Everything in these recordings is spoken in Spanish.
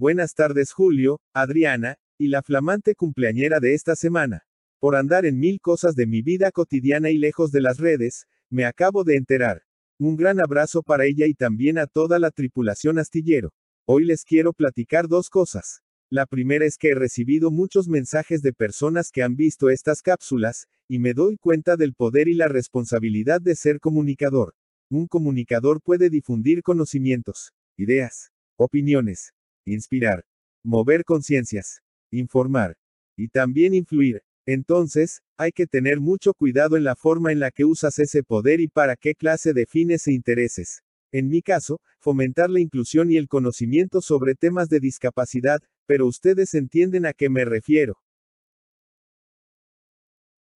Buenas tardes Julio, Adriana, y la flamante cumpleañera de esta semana. Por andar en mil cosas de mi vida cotidiana y lejos de las redes, me acabo de enterar. Un gran abrazo para ella y también a toda la tripulación astillero. Hoy les quiero platicar dos cosas. La primera es que he recibido muchos mensajes de personas que han visto estas cápsulas, y me doy cuenta del poder y la responsabilidad de ser comunicador. Un comunicador puede difundir conocimientos, ideas, opiniones, inspirar, mover conciencias, informar y también influir. Entonces, hay que tener mucho cuidado en la forma en la que usas ese poder y para qué clase de fines e intereses. En mi caso, fomentar la inclusión y el conocimiento sobre temas de discapacidad, pero ustedes entienden a qué me refiero.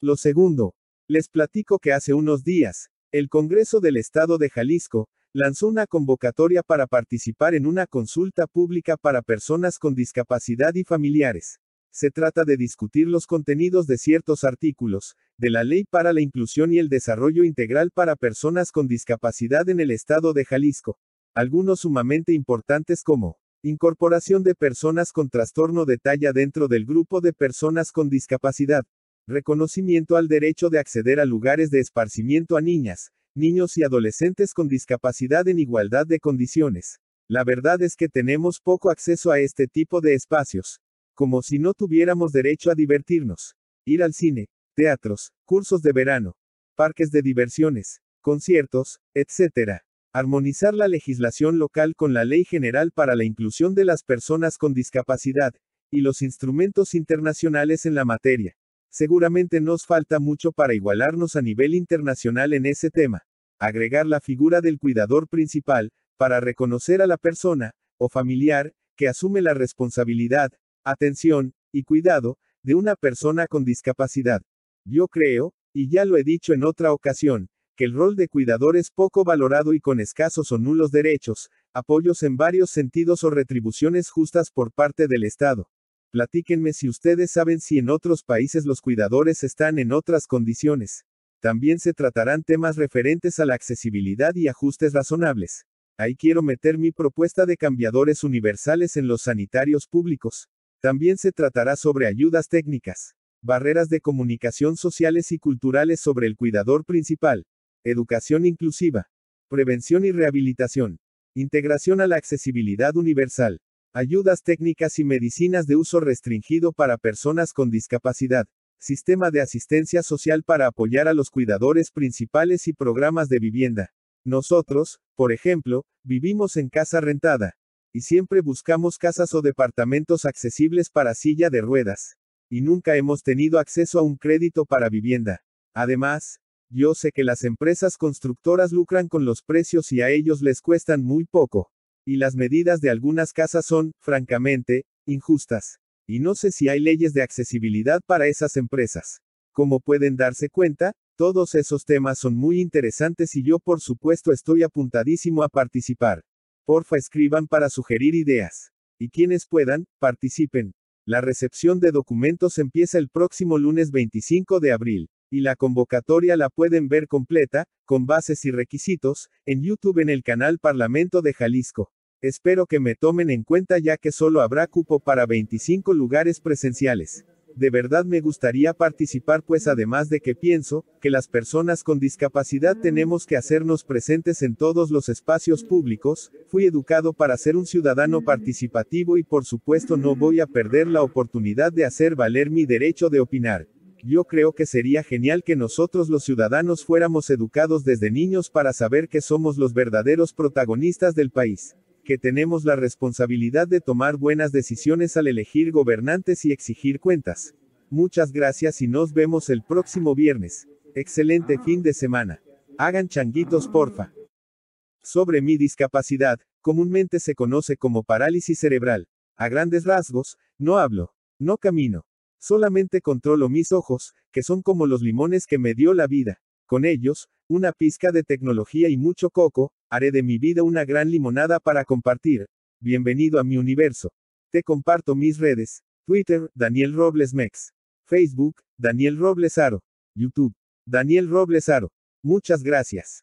Lo segundo, les platico que hace unos días, el Congreso del Estado de Jalisco, lanzó una convocatoria para participar en una consulta pública para personas con discapacidad y familiares. Se trata de discutir los contenidos de ciertos artículos, de la Ley para la Inclusión y el Desarrollo Integral para Personas con Discapacidad en el Estado de Jalisco. Algunos sumamente importantes como, incorporación de personas con trastorno de talla dentro del grupo de personas con discapacidad, reconocimiento al derecho de acceder a lugares de esparcimiento a niñas, niños y adolescentes con discapacidad en igualdad de condiciones. La verdad es que tenemos poco acceso a este tipo de espacios. Como si no tuviéramos derecho a divertirnos. Ir al cine, teatros, cursos de verano, parques de diversiones, conciertos, etc. Armonizar la legislación local con la Ley General para la Inclusión de las Personas con Discapacidad, y los instrumentos internacionales en la materia. Seguramente nos falta mucho para igualarnos a nivel internacional en ese tema. Agregar la figura del cuidador principal, para reconocer a la persona, o familiar, que asume la responsabilidad, atención, y cuidado, de una persona con discapacidad. Yo creo, y ya lo he dicho en otra ocasión, que el rol de cuidador es poco valorado y con escasos o nulos derechos, apoyos en varios sentidos o retribuciones justas por parte del Estado. Platíquenme si ustedes saben si en otros países los cuidadores están en otras condiciones. También se tratarán temas referentes a la accesibilidad y ajustes razonables. Ahí quiero meter mi propuesta de cambiadores universales en los sanitarios públicos. También se tratará sobre ayudas técnicas, barreras de comunicación sociales y culturales sobre el cuidador principal, educación inclusiva, prevención y rehabilitación, integración a la accesibilidad universal, Ayudas técnicas y medicinas de uso restringido para personas con discapacidad. Sistema de asistencia social para apoyar a los cuidadores principales y programas de vivienda. Nosotros, por ejemplo, vivimos en casa rentada. Y siempre buscamos casas o departamentos accesibles para silla de ruedas. Y nunca hemos tenido acceso a un crédito para vivienda. Además, yo sé que las empresas constructoras lucran con los precios y a ellos les cuestan muy poco. Y las medidas de algunas casas son, francamente, injustas. Y no sé si hay leyes de accesibilidad para esas empresas. Como pueden darse cuenta, todos esos temas son muy interesantes y yo por supuesto estoy apuntadísimo a participar. Porfa escriban para sugerir ideas. Y quienes puedan, participen. La recepción de documentos empieza el próximo lunes 25 de abril. Y la convocatoria la pueden ver completa, con bases y requisitos, en YouTube en el canal Parlamento de Jalisco. Espero que me tomen en cuenta ya que solo habrá cupo para 25 lugares presenciales. De verdad me gustaría participar pues además de que pienso, que las personas con discapacidad tenemos que hacernos presentes en todos los espacios públicos, fui educado para ser un ciudadano participativo y por supuesto no voy a perder la oportunidad de hacer valer mi derecho de opinar. Yo creo que sería genial que nosotros los ciudadanos fuéramos educados desde niños para saber que somos los verdaderos protagonistas del país que tenemos la responsabilidad de tomar buenas decisiones al elegir gobernantes y exigir cuentas. Muchas gracias y nos vemos el próximo viernes. Excelente fin de semana. Hagan changuitos porfa. Sobre mi discapacidad, comúnmente se conoce como parálisis cerebral. A grandes rasgos, no hablo, no camino. Solamente controlo mis ojos, que son como los limones que me dio la vida. Con ellos, una pizca de tecnología y mucho coco, haré de mi vida una gran limonada para compartir. Bienvenido a mi universo. Te comparto mis redes. Twitter, Daniel Robles Mex. Facebook, Daniel Robles Aro. YouTube, Daniel Robles Aro. Muchas gracias.